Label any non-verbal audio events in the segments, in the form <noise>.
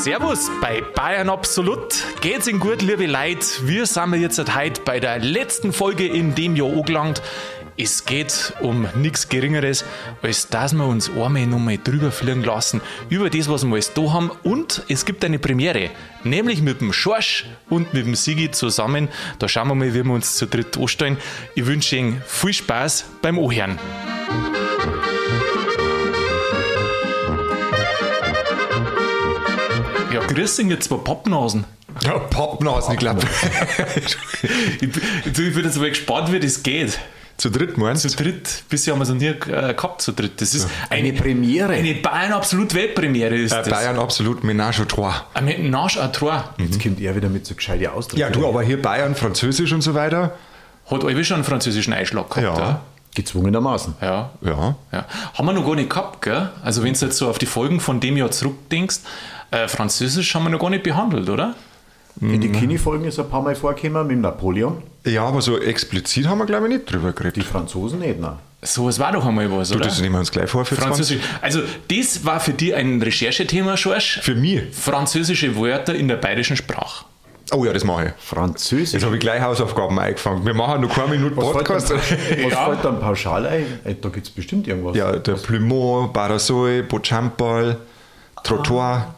Servus bei Bayern Absolut. Geht's Ihnen gut, liebe Leute? Wir sind jetzt heute bei der letzten Folge in dem Jahr angelangt. Es geht um nichts Geringeres, als dass wir uns einmal nochmal drüber fliegen lassen über das, was wir alles da haben. Und es gibt eine Premiere, nämlich mit dem Schorsch und mit dem Sigi zusammen. Da schauen wir mal, wie wir uns zu dritt anstellen. Ich wünsche Ihnen viel Spaß beim Anhören. Grüß dich, ihr zwei Pappnasen. Ja, Pappnasen, ich glaube. ich, <laughs> bin- ich bin jetzt mal gespannt, wie das geht. Zu dritt meinst Zu dritt, bisher haben wir es noch nie äh, gehabt zu dritt. Das ist Eine Premiere. Eine Bayern absolut Weltpremiere ist äh, das. Bayern absolut Ménage à trois. Ein Menage à trois. Jetzt kommt er wieder mit so gescheite Ausdrücke. Ja, du, aber hier Bayern, Französisch und so weiter. Hat Albi schon einen französischen Einschlag gehabt, Ja. ja? Gezwungenermaßen. Ja. Ja. ja. Haben wir noch gar nicht gehabt, gell? Also wenn du jetzt so auf die Folgen von dem Jahr zurückdenkst, äh, Französisch haben wir noch gar nicht behandelt, oder? In den Kini-Folgen ist ein paar Mal vorgekommen mit dem Napoleon. Ja, aber so explizit haben wir, glaube ich, nicht drüber Die geredet. Franzosen nicht, ne? So, es war doch einmal was, Du, oder? das nehmen wir uns gleich vor für 20. Französisch. Also, das war für dich ein Recherchethema, Schorsch. Für mich? Französische Wörter in der bayerischen Sprache. Oh ja, das mache ich. Französisch. Jetzt habe ich gleich Hausaufgaben eingefangen. Wir machen noch keine Minute was Podcast. fällt dann, <laughs> was Ja. fällt dann pauschal ein? Äh, Da gibt es bestimmt irgendwas. Ja, der Plumont, Parasol, Bochampal, Trottoir.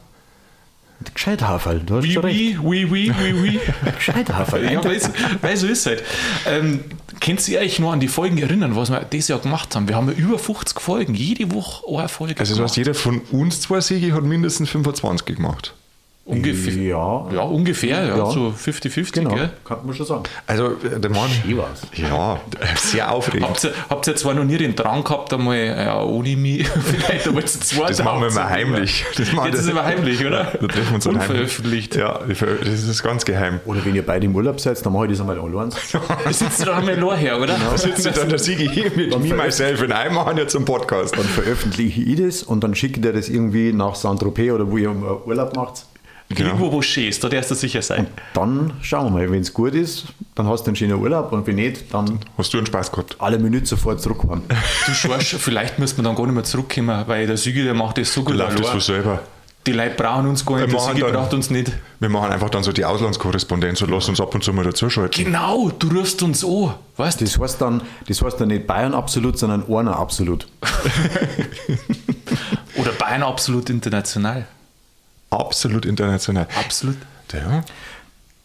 Gescheithaferl, du hast Oui, schon recht. oui, oui, oui, oui. <laughs> Gescheithaferl. Ja, weil, weil so ist halt. Ähm, könnt ihr euch noch an die Folgen erinnern, was wir dieses Jahr gemacht haben? Wir haben ja über 50 Folgen, jede Woche eine Folge Also, du hast jeder von uns zwei Siege hat mindestens 25 gemacht. Ungefähr. Ja, Ja, ungefähr, ja, Ja. so 50-50, genau. gell? Kann man schon sagen. Also, äh, der Mann. Schön war's. Ja, sehr aufregend. Habt ihr, habt ihr zwar noch nie den Drang gehabt, einmal, ja, ohne mich, <laughs> vielleicht einmal zu zweit Das machen wir immer heimlich. Das machen Jetzt ist das- immer heimlich, oder? Da treffen wir uns dann heimlich. Unveröffentlicht. Ja, das ist ganz geheim. Oder wenn ihr beide im Urlaub seid, dann mache ich das einmal allein. Da sitzt ihr doch einmal allein her, oder? Da sitzt dann der Sigi hier mit me, myself und einem machen jetzt einen Podcast. Dann veröffentliche ich das und dann schicke ich dir das irgendwie nach Saint-Tropez oder wo ihr einen Urlaub macht. Genau. Irgendwo, wo du stehst, da darfst du sicher sein. Dann schauen wir mal, wenn es gut ist, dann hast du einen schönen Urlaub und wenn nicht, dann Hast du einen Spaß gehabt? alle Minuten sofort zurückfahren. Du Schorsch, <laughs> vielleicht müsste man dann gar nicht mehr zurückkommen, weil der Sigi, der macht das so gut. Läuft das so selber. Die Leute brauchen uns gar nicht, Wir der machen Sigi dann- braucht uns nicht. Wir machen einfach dann so die Auslandskorrespondenz und lassen uns ab und zu mal dazuschalten. Genau, du rufst uns an, weißt du? Das heißt dann, das heißt dann nicht Bayern absolut, sondern einer absolut. <laughs> Oder Bayern absolut international. Absolut international. Absolut. Ja.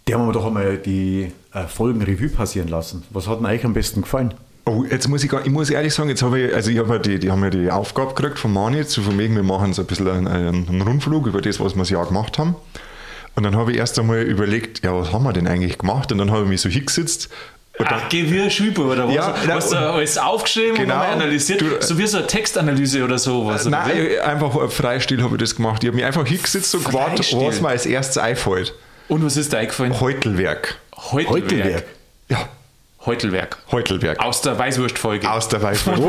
Die haben wir doch einmal die äh, Folgen Revue passieren lassen. Was hat denn euch am besten gefallen? Oh, jetzt muss ich, ich muss ehrlich sagen, jetzt habe ich, also ich habe die, die haben ja die Aufgabe gekriegt von Mani, zu von wegen, wir machen so ein bisschen einen, einen, einen Rundflug über das, was wir das Jahr gemacht haben. Und dann habe ich erst einmal überlegt, ja, was haben wir denn eigentlich gemacht? Und dann habe ich mich so hingesetzt. Und dann, Ach, geh wie ein Schüber oder was? Ja, na, Hast du alles aufgeschrieben Genau. und analysiert? Du- so wie so eine Textanalyse oder sowas. oder Nein, wie? ich- einfach Freistil habe ich das gemacht. Ich habe mich einfach hingesetzt und gewartet, was mir als erstes einfällt. Und was ist dir eingefallen? Heutelwerk. Heutelwerk. Heutelwerk. Ja, Heutelwerk. Heutelwerk. Aus der Weißwurstfolge. Aus der Weißwurst.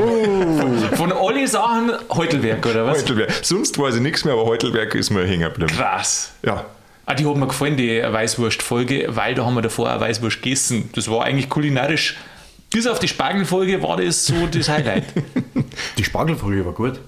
Von alle Sachen Heutelwerk, oder was? Heutelwerk. Sonst weiß ich nichts mehr, aber Heutelwerk ist mir hängen geblieben. Krass. Ja. Ah, die hat mir gefallen, die Weißwurst-Folge, weil da haben wir davor auch Weißwurst gegessen. Das war eigentlich kulinarisch. Bis auf die Spargelfolge war das so das Highlight. <laughs> Die Spargelfolge war gut.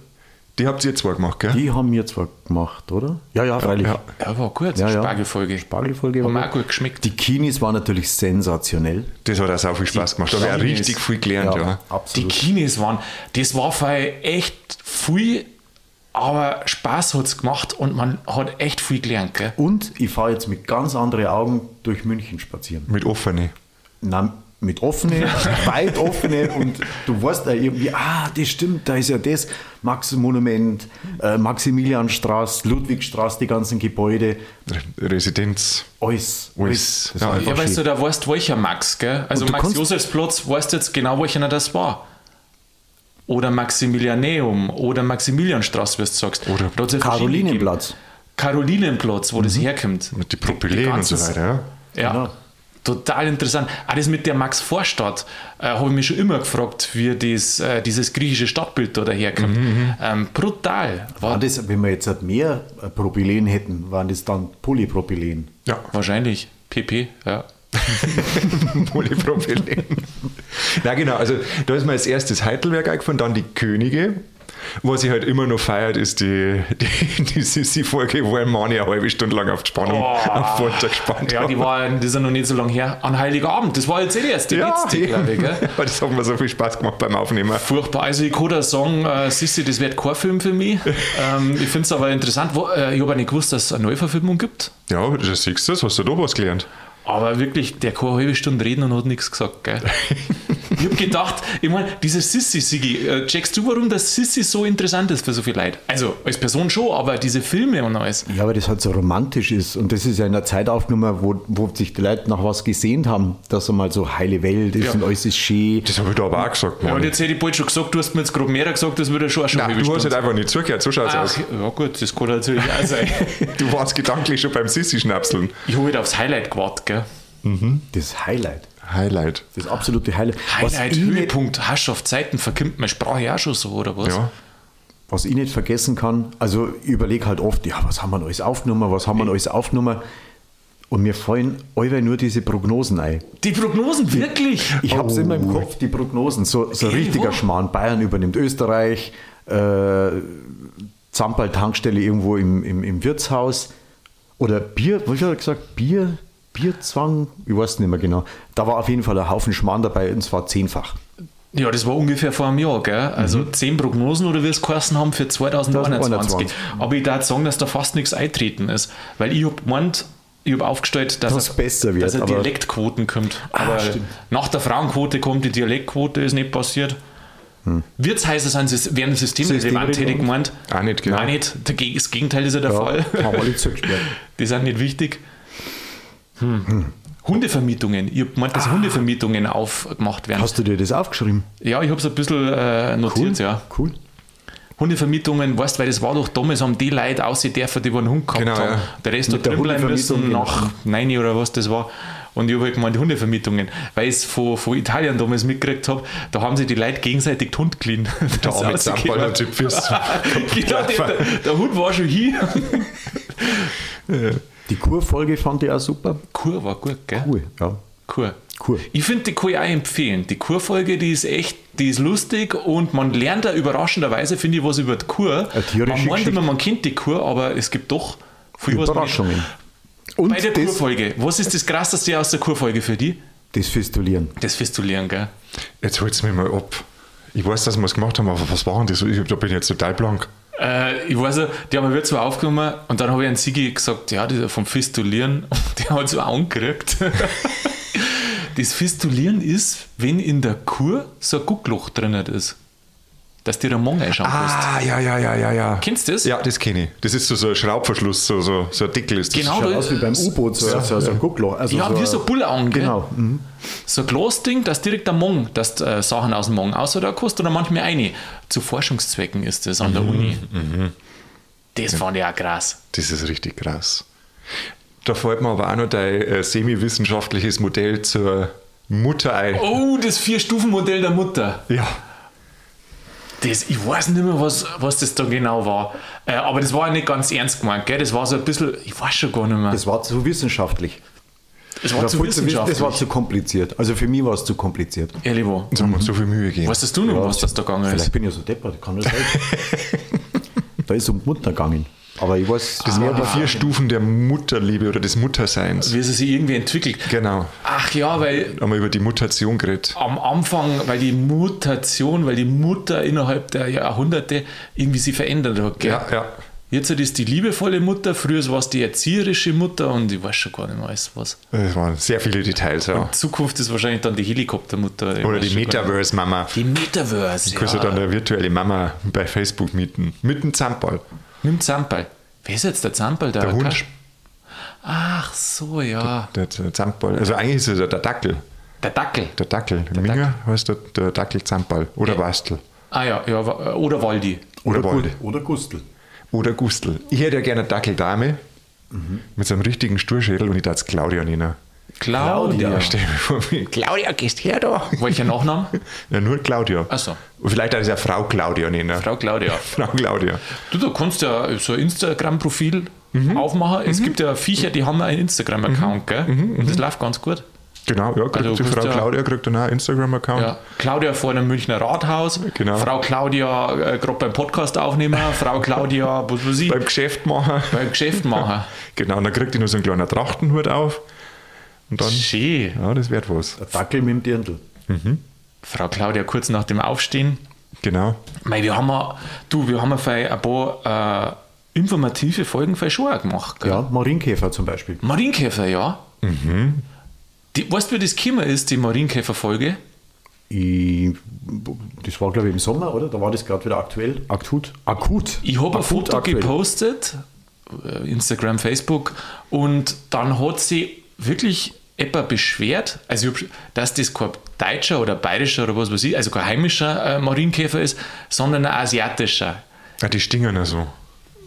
Die habt ihr zwar gemacht, gell? Die haben wir zwar gemacht, oder? Ja, ja, freilich. ja. Ja, war gut, Ja, ja. Spargelfolge. Spargelfolge mir war auch gut geschmeckt. Die Kinis waren natürlich sensationell. Das hat auch sau viel Spaß gemacht. Da habe ich richtig viel gelernt, ja. Die absolut. Kinis waren, das war vorher echt viel, aber Spaß hat es gemacht und man hat echt viel gelernt. Gell? Und ich fahre jetzt mit ganz anderen Augen durch München spazieren. Mit offene. Na, mit offene, <laughs> weit offene und du weißt da irgendwie, ah, das stimmt, da ist ja das Max-Monument, äh, Maximilianstraße, Ludwigstraße, die ganzen Gebäude, Re- Residenz. alles. Alles. Ja, ja, Ja, weißt du, da weißt du, welcher Max, gell? Also Und du Max kannst- Josefsplatz, weißt du jetzt genau, welcher das war. Oder Maximilianeum oder Maximilianstraße, wie du sagst. Oder ja Karolinenplatz. Karolinenplatz, wo das herkommt. Mit die Propylen und so weiter, ja. Ja. Genau. Total interessant. Auch das mit der Max-Vorstadt äh, habe ich mich schon immer gefragt, wie das, äh, dieses griechische Stadtbild da daherkommt. Mhm, Ähm, brutal. War War das, wenn wir jetzt halt mehr äh, Propylen hätten, waren das dann Polypropylen. Ja, wahrscheinlich PP, ja. <laughs> Polypropylen. Na genau, also da ist mir als erstes Heidelberg eingefallen, dann die Könige. Was ich halt immer noch feiert, ist die, die, die Sissi-Folge, wo ein Mann eine halbe Stunde lang auf die Spannung Oh. auf Folter gespannt Ja, die hat. war, das ist ja noch nicht so lange her. An Heiligabend, das war jetzt eh die erste Ja, letzte, glaube ich, gell? <laughs> Das hat mir so viel Spaß gemacht beim Aufnehmen. Furchtbar. Also ich kann da sagen, äh, Sissi, das wird kein Film für mich. <laughs> ähm, ich finde es aber interessant. Wo, äh, ich habe nicht gewusst, dass es eine Neuverfilmung gibt. Ja, das siehst du, hast du da was gelernt. Aber wirklich, der kann eine halbe Stunde reden und hat nichts gesagt, gell? <laughs> ich habe gedacht, ich meine, dieser Sissi, Sigi, äh, checkst du, warum das Sissi so interessant ist für so viele Leute? Also als Person schon, aber diese Filme und alles. Ja, weil das halt so romantisch ist. Und das ist ja in einer Zeit aufgenommen, wo, wo sich die Leute nach was gesehnt haben, dass einmal so heile Welt ist Ja. und alles ist schön. Das habe ich da aber auch gesagt, Ja, Mann. und jetzt hätte ich bald schon gesagt, du hast mir jetzt gerade mehr gesagt, das würde schon schon eine Nein, halbe du hast halt einfach nicht zugehört, so schaut's Ach, aus. ja gut, das kann natürlich auch sein. <laughs> Du warst gedanklich schon beim Sissi-Schnapseln. Ich habe wieder aufs Highlight gewartet, gell? Das Highlight. Highlight. Das absolute Highlight. Highlight, was, ich nicht, Höhepunkt, Herrschaftszeiten, verkimmt meine Sprache ja schon so, oder was? Ja. was ich nicht vergessen kann, also ich überlege halt oft, ja, was haben wir alles aufgenommen, was haben wir alles aufgenommen? Und mir fallen allweil nur diese Prognosen ein. Die Prognosen, wirklich? Ich habe es immer im Kopf, die Prognosen. So, so Ey, richtiger wo? Schmarrn. Bayern übernimmt Österreich, äh, Zampal-Tankstelle irgendwo im, im, im Wirtshaus. Oder Bier, was hat er gesagt? Bier, Bierzwang? Ich weiß nicht mehr genau. Da war auf jeden Fall ein Haufen Schmarrn dabei und zwar zehnfach. Ja, das war ungefähr vor einem Jahr, gell? Also zehn Prognosen oder wie es geheißen haben für 2021. 2021. Aber ich darf sagen, dass da fast nichts eintreten ist. Weil ich habe gemeint, ich habe aufgestellt, dass, Dass er- es besser wird, dass eine aber- Dialektquoten kommt. Ah, Aber stimmt. nach der Frauenquote kommt die Dialektquote, ist nicht passiert. Wirtshäuser sind, Sys- werden systemrelevant, hätte ich gemeint. Auch nicht, genau. Nein, nicht. Das Gegenteil ist ja der Fall. haben alle zugesperrt. <laughs> Die sind nicht wichtig. Hm. Hundevermietungen. Ich habe gemeint, dass Hundevermietungen aufgemacht werden. Hast du dir das aufgeschrieben? Ja, ich habe es ein bisschen äh, notiert, ja. Cool. Hundevermietungen, weißt weil das war doch damals, haben die Leute aussehen dürfen, die einen Hund gehabt Genau, haben. ja. Der Rest hat Mit drin bleiben müssen nach neun oder was das war. Und ich habe halt gemeint, Hundevermietungen, weil ich es von, von Italien damals mitgekriegt habe, da haben sich die Leute gegenseitig die Hund geliehen. Der arme sich fürs <laughs> genau, der, der, der Hund war schon hier. <laughs> Die Kurfolge fand ich auch super. Kur war gut, gell? Cool, ja. Kur. Kur. Ich finde, die kann ich auch empfehlen. Die Kurfolge, die ist echt, die ist lustig und man lernt da überraschenderweise, finde ich, was über die Kur. Eine Man meint immer, man kennt die Kur, aber es gibt doch viel, was man Überraschungen. Und Bei der das, Kurfolge. Was ist das krasseste aus der Kurfolge für die? das Fistulieren. Das Festulieren, gell? Jetzt holt's mich mal ab. Ich weiß, dass wir es gemacht haben, aber was war denn das? Ich, da bin ich jetzt total blank. Äh, ich weiß die haben wir zwar aufgenommen und dann habe ich an Sigi gesagt, ja, das ist vom Festulieren. <laughs> Und der hat so angekriegt. <laughs> das Festulieren ist, wenn in der Kur so ein Guckloch drin ist. Dass dir der Mong einschauen kannst. Ah, ja, ja, ja, ja, ja. Kennst du das? Ja, das kenne ich. Das ist so, so ein Schraubverschluss, so, so, so ein Deckel ist das. Genau, Schaut da- aus wie beim U-Boot, so, so, so ein Guckloch. Also Ja, wie so ein Bullaugen? Genau. Mhm. So ein Glasding, das direkt am Mong, dass du äh, Sachen aus dem Mong außer da kostet oder manchmal eine. Zu Forschungszwecken ist das an der Uni. Das fand ich auch krass. Das ist richtig krass. Da fällt mir aber auch noch dein äh, semi-wissenschaftliches Modell zur Mutter ein. Oh, das Vier-Stufen-Modell der Mutter. Ja. Das, ich weiß nicht mehr, was, was das da genau war. Äh, aber das war ja nicht ganz ernst gemeint, gell? Das war so ein bisschen, ich weiß schon gar nicht mehr. Das war zu wissenschaftlich. Das war Das zu war, zu, wissenschaftlich. das war zu kompliziert. Also für mich war es zu kompliziert. Ehrlich wo. Uns haben wir so viel Mühe gegeben. Weißt du noch, was das da gegangen Vielleicht ist? bin ich ja so deppert, kann das sein? <laughs> da ist um die Mutter gegangen. Aber ich weiß, Das waren die vier Stufen der Mutterliebe oder des Mutterseins. Wie sie sich irgendwie entwickelt. Genau. Ach ja, weil haben wir über die Mutation geredet. am Anfang, weil die Mutation, weil die Mutter innerhalb der Jahrhunderte irgendwie sich verändert hat. Gell? Ja, ja. Jetzt ist die liebevolle Mutter, früher war es die erzieherische Mutter und ich weiß schon gar nicht mehr alles was. Das waren sehr viele Details, ja. In Zukunft ist wahrscheinlich dann die Helikoptermutter. Oder die. Metaverse-Mama. Die Metaverse. Du kannst ja ja. dann eine virtuelle Mama bei Facebook mieten. Mit einem Zampal. Nimm Zampal. Wer ist jetzt der Zampal? Der, Der Hund. Kasch- Ach so, ja. Der, der Zampal. Also eigentlich ist es ja der Dackel. Der Dackel. Der Dackel. Der Minger heißt der, der Dackel Zampal. Oder Bastel. Ah ja, ja, wa- oder Waldi. Oder, Gu- Walde. Oder Gustl. Oder Gustl. Ich hätte ja gerne eine Dackeldame mit so einem richtigen Sturschädel und ich darf es Claudia nennen. Claudia. Ja, stell mir vor, Claudia, gehst her da. Welcher Nachname? Ja, nur Claudia. Ach so. Und vielleicht ich ja Frau Claudia nennen. Frau Claudia. <laughs> Frau Claudia. Du, du kannst ja so ein Instagram-Profil aufmachen. Es gibt ja Viecher, die haben einen Instagram-Account, gell? Und das läuft ganz gut. Genau, ja, kriegt Also, die Frau Claudia kriegt dann auch einen Instagram-Account. Ja. Claudia vor dem Münchner Rathaus, Genau. Frau Claudia äh, gerade beim Podcast aufnehmen, <laughs> Frau Claudia, was weiß ich, Beim Geschäft machen. beim Geschäft machen. <laughs> Genau, und dann kriegt die noch so einen kleinen Trachtenhut auf. Und dann, Schön. ja, das wird was. Der Dackel mit dem Dirndl. Frau Claudia kurz nach dem Aufstehen. Genau. Mei, wir haben ja, du, wir haben ja für ein paar äh, informative Folgen für schon auch gemacht. Gell? Ja, Marienkäfer zum Beispiel. Marienkäfer, ja. Die, weißt du, wie das gekommen ist, die Marienkäfer-Folge? Ich, das war, glaube ich, im Sommer, oder? Da war das gerade wieder aktuell. Akut. Akut. Ich habe ein Foto aktuell. gepostet, äh, Instagram, Facebook, und dann hat sie wirklich etwa beschwert, also dass das kein deutscher oder bayerischer oder was weiß ich, also kein heimischer äh, Marienkäfer ist, sondern ein asiatischer. Ja, die stingen ja so.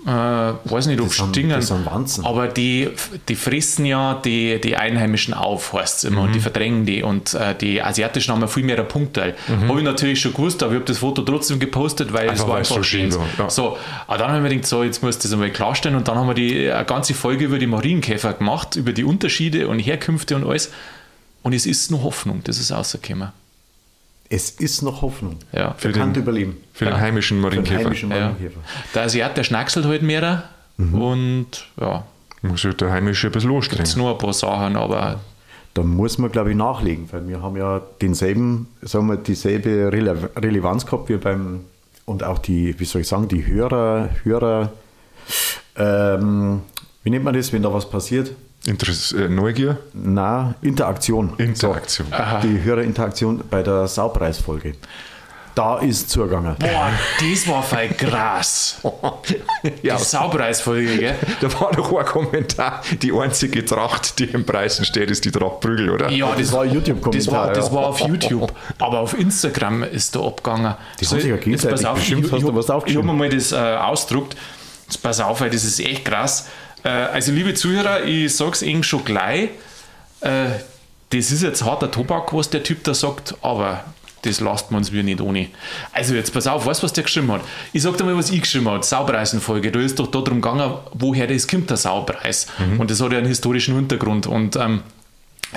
Äh, weiß nicht, ob Das Stingen, sind aber die, die fressen ja die, die Einheimischen auf, heißt es immer, und die Mhm. verdrängen die. Und äh, die Asiatischen haben ja viel mehr Punktteil. Mhm. Habe ich natürlich schon gewusst, aber ich habe das Foto trotzdem gepostet, weil es war einfach so schön ja. So, aber dann haben wir gedacht, so, jetzt muss das einmal klarstellen. Und dann haben wir die, eine ganze Folge über die Marienkäfer gemacht, über die Unterschiede und Herkünfte und alles. Und es ist noch Hoffnung, das ist rausgekommen. Es ist noch Hoffnung. Ja. Der kann überleben. Für den heimischen Für den Marienkäfer. heimischen Ja. Marienkäfer. Der Asiat, der schnackselt halt mehr. Mhm. Und ja, Muss halt der heimische ein bisschen es anstrengen. nur ein paar Sachen, aber Da muss man, glaube ich, nachlegen, weil wir haben ja denselben, sagen wir, dieselbe Rele Relevanz gehabt wie beim, und auch die, wie soll ich sagen, die Hörer, Hörer, ähm, wie nennt man das, wenn da was passiert? Interess äh, Neugier, Na, Interaktion. Interaktion. So, die Hörerinteraktion bei der Saupreisfolge. Da ist zugegangen. Boah, das war voll krass. <laughs> ja, Die Saupreisfolge, gell? da war doch ein Kommentar. Die einzige Tracht, die im Preisen steht, ist die Tracht Prügel, oder? Ja, Das war ein YouTube-Kommentar, Das war, das ja. war auf YouTube. Aber auf Instagram ist da abgegangen. Die haben sich ja jetzt gegenseitig pass auf, ich, ich, Ich habe mir mal das äh, ausgedruckt. Jetzt pass auf, weil das ist echt krass. Äh, also, liebe Zuhörer, ich sage es Ihnen schon gleich. Äh, das ist jetzt harter Tobak, was der Typ da sagt, aber das lasst man uns wir nicht ohne. Also jetzt pass auf, weißt du, was der geschrieben hat? Ich sag dir mal, was ich geschrieben habe, Saupreisenfolge. Da ist doch darum gegangen, woher das kommt, der Saupreis. Und das hat ja einen historischen Hintergrund. Und ähm,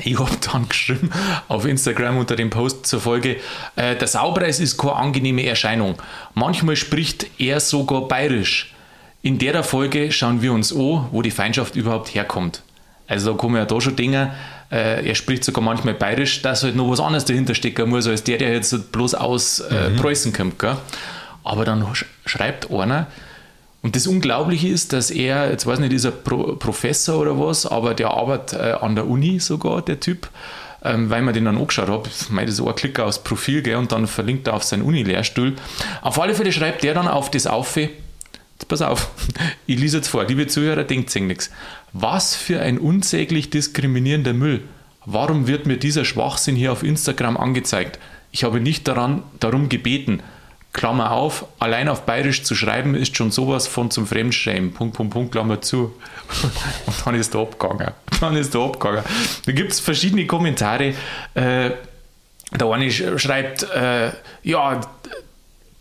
ich habe dann <laughs> geschrieben auf Instagram unter dem Post zur Folge, äh, der Saupreis ist keine angenehme Erscheinung. Manchmal spricht er sogar bayerisch. In der Folge schauen wir uns an, wo die Feindschaft überhaupt herkommt. Also da kommen ja da schon Dinge, äh, er spricht sogar manchmal bayerisch, dass halt noch was anderes dahinter stecken muss, als der, der jetzt bloß aus äh, Preußen kommt. Gell? Aber dann sch schreibt einer, und das Unglaubliche ist, dass er, jetzt weiß nicht, ist er Pro Professor oder was, aber der arbeitet äh, an der Uni sogar, der Typ, ähm, weil man den dann angeschaut habe. Ist so ein Klicker aus Profil, gell, und dann verlinkt er auf seinen Uni-Lehrstuhl. Auf alle Fälle schreibt der dann auf das auf, Jetzt pass auf, ich lese jetzt vor, liebe Zuhörer, denkt sich nichts. Was für ein unsäglich diskriminierender Müll. Warum wird mir dieser Schwachsinn hier auf Instagram angezeigt? Ich habe nicht daran, darum gebeten. Klammer auf, allein auf Bayerisch zu schreiben ist schon sowas von zum Fremdschämen. Punkt, Punkt, Punkt, Klammer zu. <laughs> Und dann ist er abgegangen. Dann ist er abgegangen. Da gibt es verschiedene Kommentare. Äh, der eine sch- schreibt, äh, ja,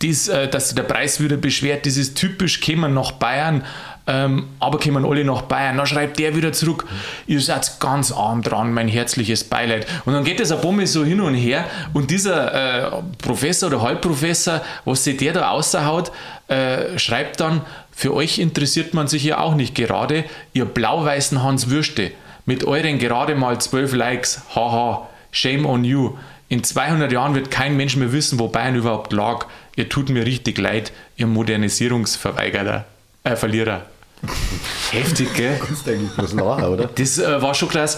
dies, äh, dass der Preis wieder beschwert, das ist typisch, kämen nach Bayern, ähm, aber kämen alle nach Bayern. Dann schreibt der wieder zurück, ihr seid ganz arm dran, mein herzliches Beileid. Und dann geht das ein Bummel so hin und her und dieser äh, Professor oder Halbprofessor, was sich der da außerhaut, äh, schreibt dann, für euch interessiert man sich ja auch nicht gerade, ihr blau-weißen Hans Würste, mit euren gerade mal 12 Likes, haha, shame on you. In 200 Jahren wird kein Mensch mehr wissen, wo Bayern überhaupt lag. Ihr tut mir richtig leid, ihr Modernisierungsverweigerer, äh, Verlierer. Heftig, gell? Das ist eigentlich bloß lachen, oder? Das äh, war schon krass.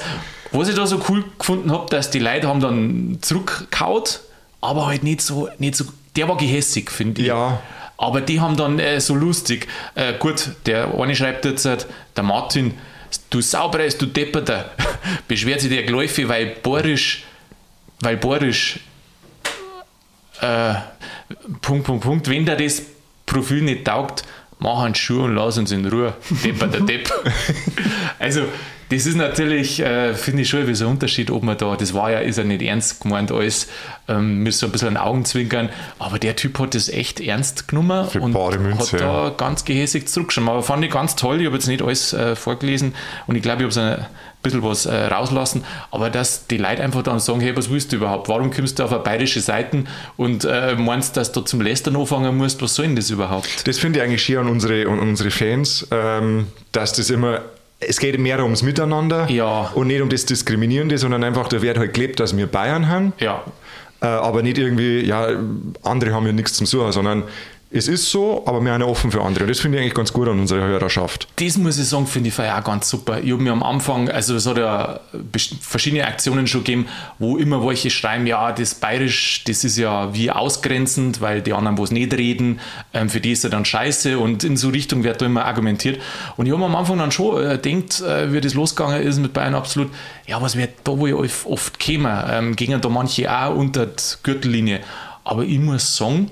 Was ich da so cool gefunden habe, dass die Leute haben dann zurückgehaut, aber halt nicht so, nicht so, der war gehässig, finde ich. Ja. Aber die haben dann äh, so lustig, äh, gut, der eine schreibt jetzt, äh, der Martin, du Sauberes, du Depperter, <laughs> beschwert sich der Gläufe, weil Borisch, weil Borisch, äh, Punkt, Punkt, Punkt, wenn der das Profil nicht taugt, mach einen Schuh und lass uns in Ruhe. Depper, der Depp. <laughs> also, das ist natürlich, äh, finde ich schon ein bisschen ein Unterschied, ob man da, das war ja, ist ja nicht ernst gemeint alles, ähm, mit so ein bisschen Augenzwinkern, aber der Typ hat das echt ernst genommen Für und Münze, hat da ja. ganz gehässig zurückgeschrieben. Aber fand ich ganz toll, ich habe jetzt nicht alles äh, vorgelesen und ich glaube, ich habe es ein bisschen was äh, rauslassen, aber dass die Leute einfach dann sagen, hey, was willst du überhaupt? Warum kommst du auf eine bayerische Seite und äh, meinst, dass du zum Lästern anfangen musst? Was soll denn das überhaupt? Das finde ich eigentlich schier an unsere, an unsere Fans, ähm, dass das immer, es geht mehr ums Miteinander Ja. und nicht um das Diskriminierende, sondern einfach, da wird halt gelebt, dass wir Bayern haben, Ja, äh, aber nicht irgendwie, ja, andere haben ja nichts zum Suchen, sondern es ist so, aber wir sind offen für andere. Und das finde ich eigentlich ganz gut an unserer Hörerschaft. Das muss ich sagen, finde ich auch ganz super. Ich habe mir am Anfang, also es hat ja verschiedene Aktionen schon gegeben, wo immer welche schreiben, ja, das Bayerisch, das ist ja wie ausgrenzend, weil die anderen, wo es nicht reden, ähm, für die ist ja dann scheiße und in so Richtung wird da immer argumentiert. Und ich habe mir am Anfang dann schon äh, gedacht, äh, wie das losgegangen ist mit Bayern absolut, ja, was wird da wohl oft- kämen, ähm, gingen da manche auch unter die Gürtellinie. Aber ich muss sagen,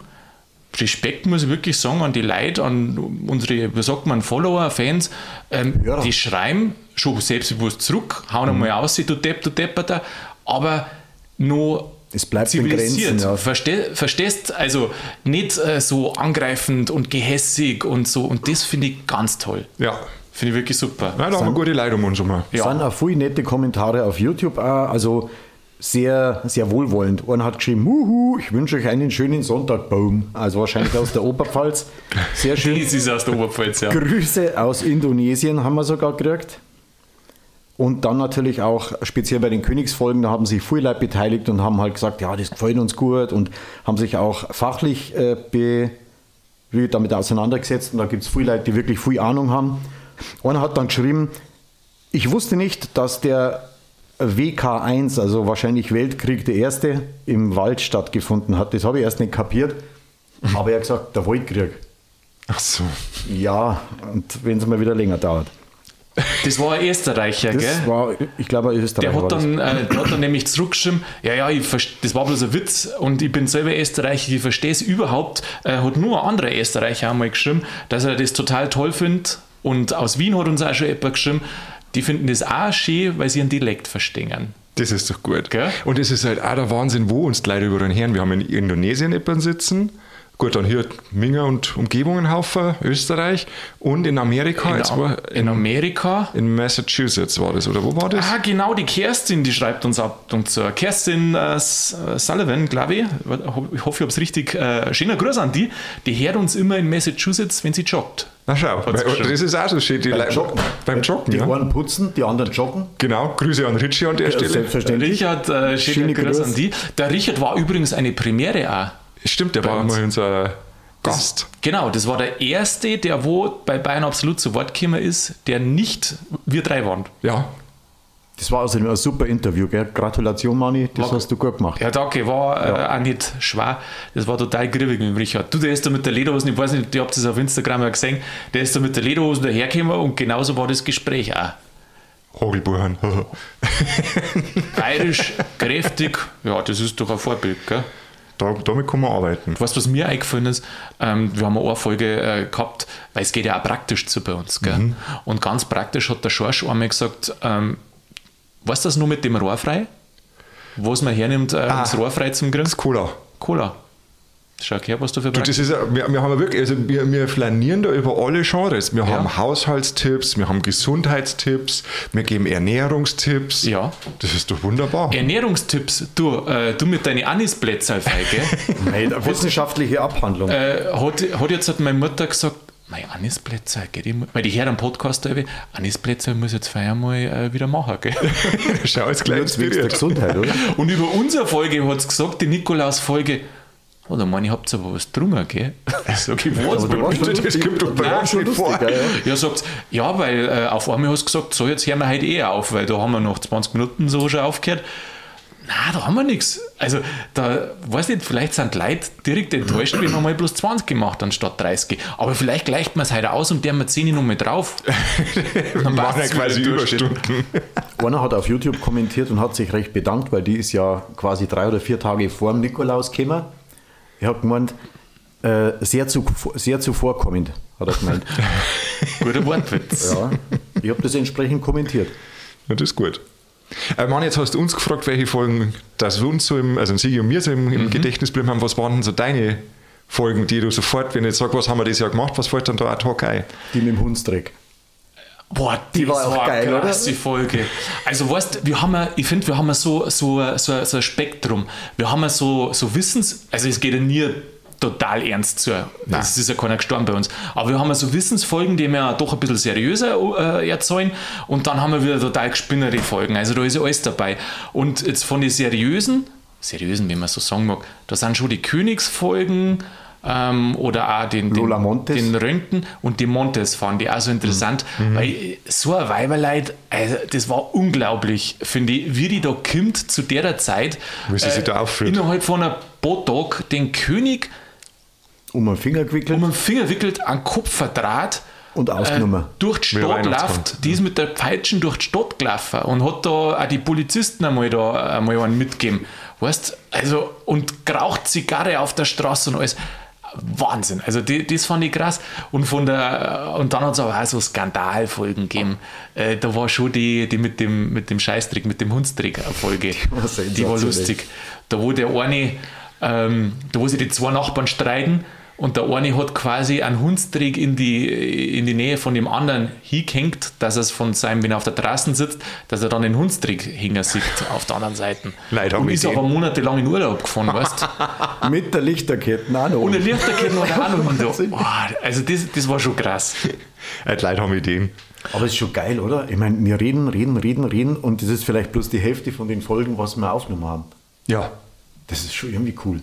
Respekt muss ich wirklich sagen an die Leute, an unsere, wie sagt man, Follower, Fans, ähm, Ja. die schreiben schon selbstbewusst zurück, hauen einmal aus, du Depp, du Depperter, aber nur Es bleibt in Grenzen, ja. Versteh, verstehst? Also nicht äh, so angreifend und gehässig und so. Und das finde ich ganz toll. Ja. Finde ich wirklich super. Nein, da haben wir gute Leute um uns herum. Ja. sind auch viele nette Kommentare auf YouTube auch, also sehr, sehr wohlwollend. Einer hat geschrieben, Huhu, ich wünsche euch einen schönen Sonntag, Boom. Also wahrscheinlich aus der Oberpfalz. Sehr schön. Das ist aus der Oberpfalz, ja. Grüße aus Indonesien haben wir sogar gekriegt. Und dann natürlich auch, speziell bei den Königsfolgen, da haben sich viele Leute beteiligt und haben halt gesagt, ja, das gefällt uns gut und haben sich auch fachlich äh, be, damit auseinandergesetzt. Und da gibt es viele Leute, die wirklich viel Ahnung haben. Einer hat dann geschrieben, ich wusste nicht, dass der WK1, also wahrscheinlich Weltkrieg der erste, im Wald stattgefunden hat. Das habe ich erst nicht kapiert. Aber er hat gesagt, der Waldkrieg. Ach so. Ja, und wenn es mal wieder länger dauert. Das war ein Österreicher, Das gell? war, ich glaube, Österreich Der war hat, das. dann, äh, der hat dann nämlich zurückgeschrieben, ja, ja, ich das war bloß ein Witz und ich bin selber Österreicher, ich verstehe es überhaupt. Äh, hat nur ein anderer Österreicher einmal geschrieben, dass er das total toll findet und aus Wien hat uns auch schon jemand geschrieben, die finden das auch schön, weil sie einen Dialekt verstehen. Das ist doch gut. Gell? Und es ist halt auch der Wahnsinn, wo uns die Leute über den Herren. Wir haben in Indonesien jemanden sitzen. Gut, dann hier Minger und Umgebungen Haufen, Österreich. Und in Amerika, In, jetzt war, in Amerika. in Massachusetts war das, oder wo war das? Ah, genau, die Kerstin, die schreibt uns ab und zu. Kerstin äh, äh, Sullivan, glaube ich. Ich hoffe, ich habe es richtig. Äh, schöner Gruß an die. Die hört uns immer in Massachusetts, wenn sie joggt. Na schau, geschrieben. das ist auch so schön. Die Beim Joggen. Beim Joggen, Die ja. einen putzen, die anderen joggen. Genau, Grüße an Richie an der Stelle. Selbstverständlich. Richard, äh, schöner Schöne Grüße. an die. Der Richard war übrigens eine Premiere auch. Stimmt, der war uns. mal unser Gast. Genau, das war der erste, der wo bei Bayern absolut zu Wort gekommen ist, der nicht wir drei waren. Ja, Das war also ein super Interview, gell? Gratulation, Mani, das War- hast du gut gemacht. Ja, danke, war äh, auch nicht schwer. Das war total griffig mit dem Richard. Du, der ist da mit der Lederhosen, ich weiß nicht, ihr habt das auf Instagram ja gesehen, der ist da mit der Lederhosen dahergekommen und genauso war das Gespräch auch. Hogelbuchen. <laughs> Bayerisch, kräftig, ja, das ist doch ein Vorbild, gell? Da, damit kann man arbeiten. Du, was mir eingefallen ist? Ähm, wir haben eine Folge äh, gehabt, weil es geht ja auch praktisch zu bei uns. Gell? Und ganz praktisch hat der Schorsch einmal gesagt, ähm, du das nur mit dem Rohr frei? Was man hernimmt, äh, das Rohr frei zum Grillen? Das ist cooler. Cola. Schau her, was du für Du, das ist, wir, wir haben ja wirklich, also wir, wir flanieren da über alle Genres. Wir Ja. haben Haushaltstipps, wir haben Gesundheitstipps, wir geben Ernährungstipps. Ja. Das ist doch wunderbar. Ernährungstipps, du, äh, du mit deinen Anisplätzchen, <laughs> gell? Nein, wissenschaftliche Abhandlung. äh, hat, hat jetzt hat meine Mutter gesagt, mein gell? ich mu- Weil ich höre am Podcast, da, Anisplätzchen muss ich jetzt feiern mal äh, wieder machen, gell? <laughs> Schau, jetzt gleich Jetzt der. Gesundheit, oder? Und über unsere Folge hat es gesagt, die Nikolaus-Folge, oh, da meine ich, habt ihr aber was drungen, gell? <laughs> Sag ich, was? Aber du warst schon Das kommt doch bei Nein, uns schon nicht vor. ja, ja. Ja, sagt ja, weil äh, auf einmal hast du gesagt, so, jetzt hören wir heute eh auf, weil da haben wir noch 20 Minuten so schon aufgehört. Na, da haben wir nichts. Also, da, weiß nicht, vielleicht sind die Leute direkt enttäuscht, wenn wir mal bloß 20 gemacht anstatt 30. Aber vielleicht gleicht man es heute aus und der <laughs> wir 10 nochmal drauf. Dann machen ja quasi. Überstunden. <laughs> Einer hat auf YouTube kommentiert und hat sich recht bedankt, weil die ist ja quasi drei oder vier Tage vor dem Nikolaus gekommen. Er hat gemeint, äh, sehr, zu, sehr zuvorkommend, hat er gemeint. <laughs> Guter Wortwitz. ja, ich habe das entsprechend kommentiert. Ja, das ist gut. Äh, Mann, jetzt hast du uns gefragt, welche Folgen das uns so im, also Sigi und mir so im, Mhm. im Gedächtnis bleiben haben. Was waren denn so deine Folgen, die du sofort, wenn ich jetzt sage, was haben wir das Jahr gemacht, was fällt dann da ad hoc ein? Die mit dem Hundsdreck. Boah, Die war auch geil, eine oder? krasse Folge. Also weißt, wir haben, ja- ich finde, wir haben ja so, so, so, so ein Spektrum. Wir haben ja so, so Wissens, also es geht ja nie total ernst zu. Es ist ja keiner gestorben bei uns. Aber wir haben ja so Wissensfolgen, die wir doch ein bisschen seriöser äh, erzählen. Und dann haben wir wieder total gespinnere Folgen. Also da ist ja alles dabei. Und jetzt von den seriösen, seriösen, wie man so sagen mag, da sind schon die Königsfolgen ähm, oder auch den, den, den Röntgen und die Montes fand ich auch so interessant, weil so ein Weiberleid, also das war unglaublich, finde ich, wie die da kommt zu der Zeit, Wie sie sich da aufführt. innerhalb von einer Botok den König Um den Finger gewickelt um den Finger wickelt, an Kopf verdraht, und ausgenommen. äh, durch die Stadt läuft, die ist mit der Peitschen durch die Stadt gelaufen und hat da auch die Polizisten einmal da einmal einen mitgegeben. Weißt also und geraucht Zigarre auf der Straße und alles. Wahnsinn. Also die, das fand ich krass. Und von der und dann hat es aber auch so Skandalfolgen gegeben. Äh, da war schon die, die mit dem mit dem Scheißtrick, mit dem Hundstrick eine Folge. war Die war lustig. Da wo der eine, ähm, da wo sich die zwei Nachbarn streiten und der eine hat quasi einen Hundstrick in die, in die Nähe von dem anderen hingehängt, dass er es von seinem, wenn er auf der Terrasse sitzt, dass er dann den Hundstrick hängen sieht auf der anderen Seite. Haben und ist aber monatelang in Urlaub gefahren, weißt du? <laughs> Mit der Lichterkette auch noch. Ohne Lichterketten oder auch noch. <laughs> da. Boah, Also das, das war schon krass. Leute haben Ideen. Aber es ist schon geil, oder? Ich meine, wir reden, reden, reden, reden und das ist vielleicht bloß die Hälfte von den Folgen, was wir aufgenommen haben. Ja. Das ist schon irgendwie cool.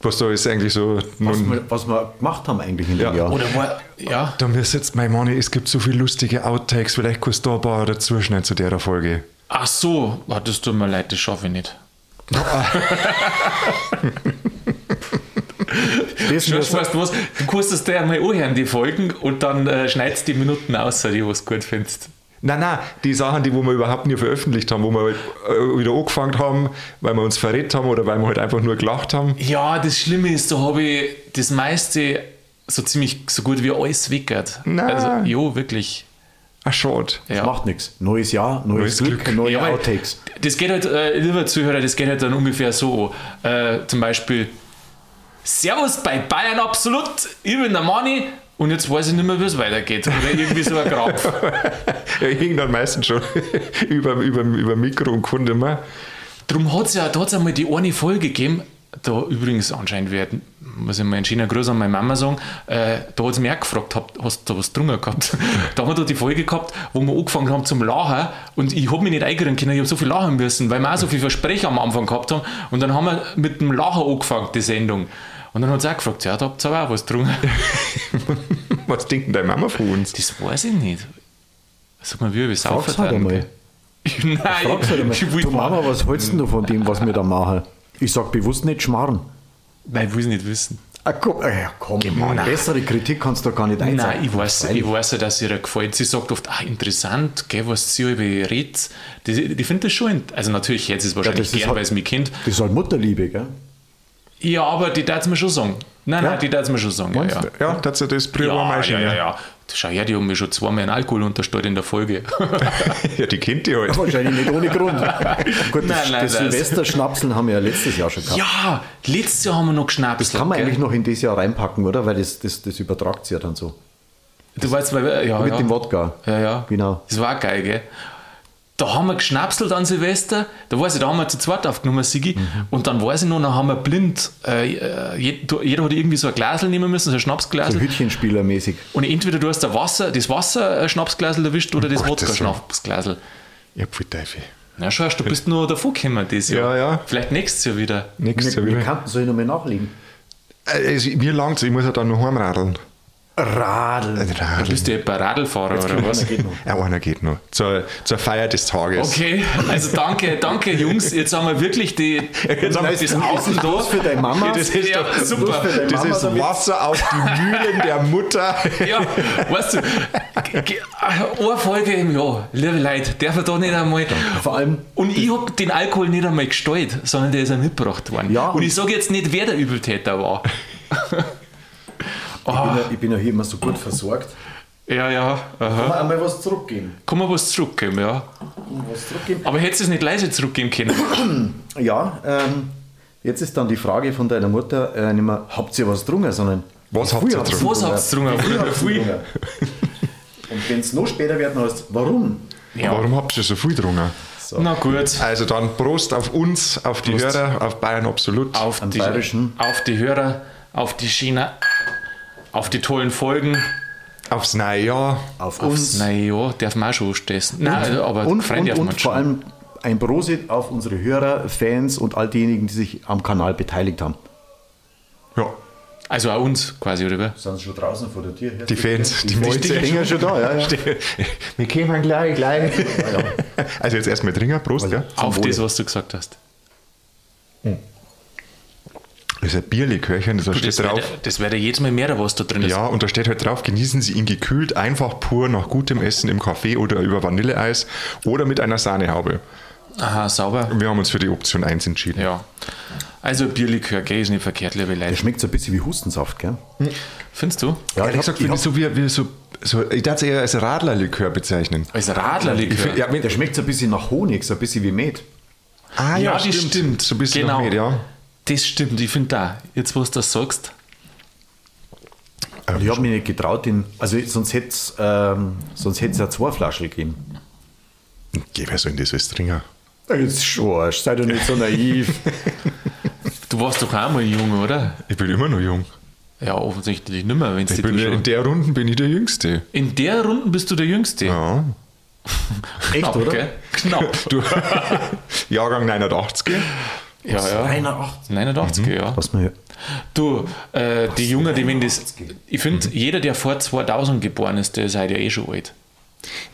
Was da ist eigentlich so. Was, wir, was wir gemacht haben eigentlich in Ja. dem Jahr. Oder war, ja, da mir sitzt mein Mann, es gibt so viele lustige Outtakes, vielleicht kannst du da ein paar dazu schneiden zu der Folge. ach so, ah, das tut mir leid, das schaffe ich nicht. <laughs> Das Schau, wir, weißt du was, du kannst es dir einmal anhören, die Folgen, und dann äh, schneidest die Minuten aus, die du gut findest. Nein, nein, die Sachen, die wo wir überhaupt nie veröffentlicht haben, wo wir halt, äh, wieder angefangen haben, weil wir uns verrät haben oder weil wir halt einfach nur gelacht haben. Ja, das Schlimme ist, da habe ich das meiste so ziemlich so gut wie alles weggehört. Nein. Also, jo, wirklich. Ach, schade. Ja. macht nichts. Neues Jahr, neues, Neues Glück, Glück. neue Ja, Outtakes. Das geht halt, äh, lieber Zuhörer, das geht halt dann ungefähr so. Äh, zum Beispiel, Servus bei Bayern Absolut, ich bin der Mani und jetzt weiß ich nicht mehr, wie es weitergeht. Oder irgendwie so ein Krampf. <laughs> Ja, ich hing dann meistens schon <laughs> über, über, über Mikro und konnte mehr. Drum hat es ja, da hat's einmal die eine Folge gegeben, da übrigens anscheinend werden, muss ich mal einen schönen Gruß an meine Mama sagen, äh, da hat sie mich auch gefragt, habt, hast du da was drungen gehabt? <laughs> da haben wir da die Folge gehabt, wo wir angefangen haben zum Lachen und ich habe mich nicht eingerinnen können, ich habe so viel lachen müssen, weil wir auch so viele Versprecher am Anfang gehabt haben und dann haben wir mit dem Lachen angefangen, die Sendung. Und dann hat sie auch gefragt, ja, da habt ihr aber auch was drungen. <laughs> Was denkt denn deine Mama von uns? Das weiß ich nicht. Sag mal, wie wir saufen halt einmal. <laughs> Nein, Frag's halt einmal. Du Mama, was hältst denn du von dem, was wir da machen? Ich sag bewusst nicht schmarren. Nein, ich will es nicht wissen. Ah, komm, ja, komm Mann. bessere Kritik kannst du gar nicht Nein, einsetzen. ich weiß, ich weiß ja, dass ihr gefällt. Sie sagt oft, ah, interessant, gell, was sie über redet. Die, die findet das schon, also natürlich jetzt ist es wahrscheinlich ist gern, halt- weil es mich kennt. Das ist halt Mutterliebe, gell? Ja, aber die darf es mir schon sagen. Nein, Ja? nein, die darf es mir schon sagen. Ja, Meinst ja. Ja, das ist das Prior Ja, ja, ja, ja, ja. Schau her, die haben mir schon zweimal einen Alkohol unterstellt in der Folge. <laughs> ja, die kennt die halt. Wahrscheinlich nicht ohne Grund. <laughs> Gut, das, Nein, nein, das das- Silvesterschnapseln haben wir ja letztes Jahr schon gehabt. ja, letztes Jahr haben wir noch geschnappt. Kann man eigentlich noch in das Jahr reinpacken, oder? Weil das, das, das übertragt sich ja dann so. Du weißt, weil, ja, Mit ja. dem Wodka. Ja, ja. Genau. Das war geil, gell? Da haben wir geschnapselt an Silvester, da weiß ich, da haben wir zu zweit aufgenommen, Sigi, Mhm. und dann weiß ich noch, dann haben wir blind, äh, äh, jeder, jeder hat irgendwie so ein Glasel nehmen müssen, so ein Schnapsglas. So Hütchenspielermäßig. Und entweder du hast das Wasser, das Wasser Schnapsglasel erwischt oder das Gottes Wodka Schnapsglasel. Ja, pfui Teufel. Na schau, du bist nur davor gekommen dieses Jahr. Ja, ja. Vielleicht nächstes Jahr wieder. Nächstes Jahr Wir wieder. kannten soll ich nochmal nachlegen. Äh, also, mir langt ich muss ja dann noch heimradeln. Radl. Radeln. Bist du etwa Radlfahrer oder was? geht noch. Ja, einer geht noch. Zur, zur Feier des Tages. Okay, also danke, danke Jungs. Jetzt haben wir wirklich die, Jetzt haben wir das Ist Außen das da. für deine Mama? Das ist Ja, doch super. für deine Das Mama ist damit? Wasser auf die Mühlen der Mutter. Ja, weißt du, eine Folge im Jahr, liebe Leute, darf er da nicht einmal. Vor allem, Und ich habe den Alkohol nicht einmal gestellt, sondern der ist ja mitgebracht worden. Ja, und und- ich sage jetzt nicht, wer der Übeltäter war. <laughs> ich, bin ja, ich bin ja hier immer so gut versorgt. Ja, ja. Aha. einmal was zurückgeben. Kann man was zurückgeben, ja. Was zurückgeben? Aber hättest du es nicht leise zurückgeben können? <clears throat> Ja, ähm, jetzt ist dann die Frage von deiner Mutter äh, nicht mehr, habt ihr was getrunken, sondern Was habt ihr getrunken? Was habt ihr getrunken. <laughs> Und wenn es noch später wird, dann heißt warum? Ja. Warum habt ihr so viel getrunken? Na gut. Also dann Prost auf uns, auf die Prost. Hörer, auf Bayern Absolut. Auf Am die, Bayerischen. auf die Hörer, auf die China, auf die tollen Folgen. Aufs neue Jahr. Auf Aufs uns. neue Jahr darf man auch schon stessen. Nein, also, aber und, Freunde und, darf man und vor allem ein Prosit auf unsere Hörer, Fans und all diejenigen, die sich am Kanal beteiligt haben. Ja. Also auch uns quasi, oder? Sind sie schon draußen vor der Tür? Die Fans, die Fans Fans. stehen ja schon da, ja, ja. <laughs> Wir kommen gleich, gleich. Also jetzt erstmal trinken, Prost, ja. Auf Wohle. das, was du gesagt hast. Das ist ein Bierlikörchen, da steht Das wäre drauf. das wär jedes Mal mehr, was da drin ist. Ja, und da steht halt drauf, genießen Sie ihn gekühlt, einfach pur nach gutem Essen im Kaffee oder über Vanilleeis oder mit einer Sahnehaube. Aha, sauber. Wir haben uns für die Option 1 entschieden. Ja. Also Bierlikör, gell, ist nicht verkehrt, liebe Der Leute. schmeckt so ein bisschen wie Hustensaft, gell? Findest du? Ja, Ehrlich gesagt, finde ich so wie, wie so, so, ich darf es eher als Radlerlikör bezeichnen. Als Radlerlikör. Ich find- ja, wenn- Der schmeckt so ein bisschen nach Honig, so ein bisschen wie Met. Ah ja, das stimmt. So ein bisschen genau. noch mit, ja. Das stimmt, ich finde da. Jetzt, wo du das sagst, ich habe mich nicht getraut, den, also sonst hätte es ähm, sonst hätt's ja zwei Flaschen gegeben. Geh, wer soll denn das alles trinken? Jetzt schorsch, sei doch nicht so naiv. <laughs> du warst doch auch mal jung, oder? Ich bin immer noch jung. Ja, offensichtlich nicht mehr, wenn Ich du bin, schon. in der Runde bin ich der Jüngste. In der Runde bist du der Jüngste. Ja. Echt, Knapp, oder? gell? Knapp. <laughs> Du, <laughs> Jahrgang 89. ja, ja. 89. 89, ja. Was man Du, äh, die Jungen, die wenn das. Ich finde, jeder, der vor 2000 geboren ist, der ist halt ja eh schon alt.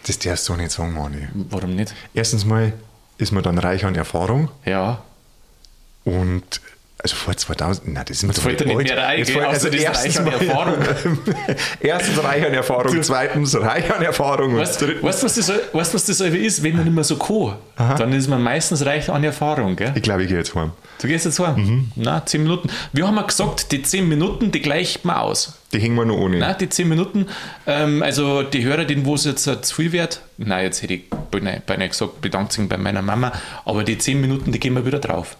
Das darfst du nicht sagen, Mani. Warum nicht? Erstens mal ist man dann reich an Erfahrung Ja. und also vor 2000, nein, das ist mir Jetzt fällt dir nicht mehr Jetzt Außer das reich an Erfahrung. erstens reich an Erfahrung, zweitens reich an Erfahrung. Weißt du, was das, weißt, was das einfach ist? Wenn man nicht mehr so kann, dann ist man meistens reich an Erfahrung. Gell? Ich glaube, ich gehe jetzt heim. Du gehst jetzt heim? Na, 10 Minuten. Wir haben ja gesagt, die 10 Minuten, die gleicht man aus. Die hängen wir noch ohne. Nein, die 10 Minuten, ähm, also die Hörer, denen wo es jetzt zu viel wird, nein, jetzt hätte ich beinahe gesagt, bedankt sich bei meiner Mama, aber die 10 Minuten, die gehen wir wieder drauf.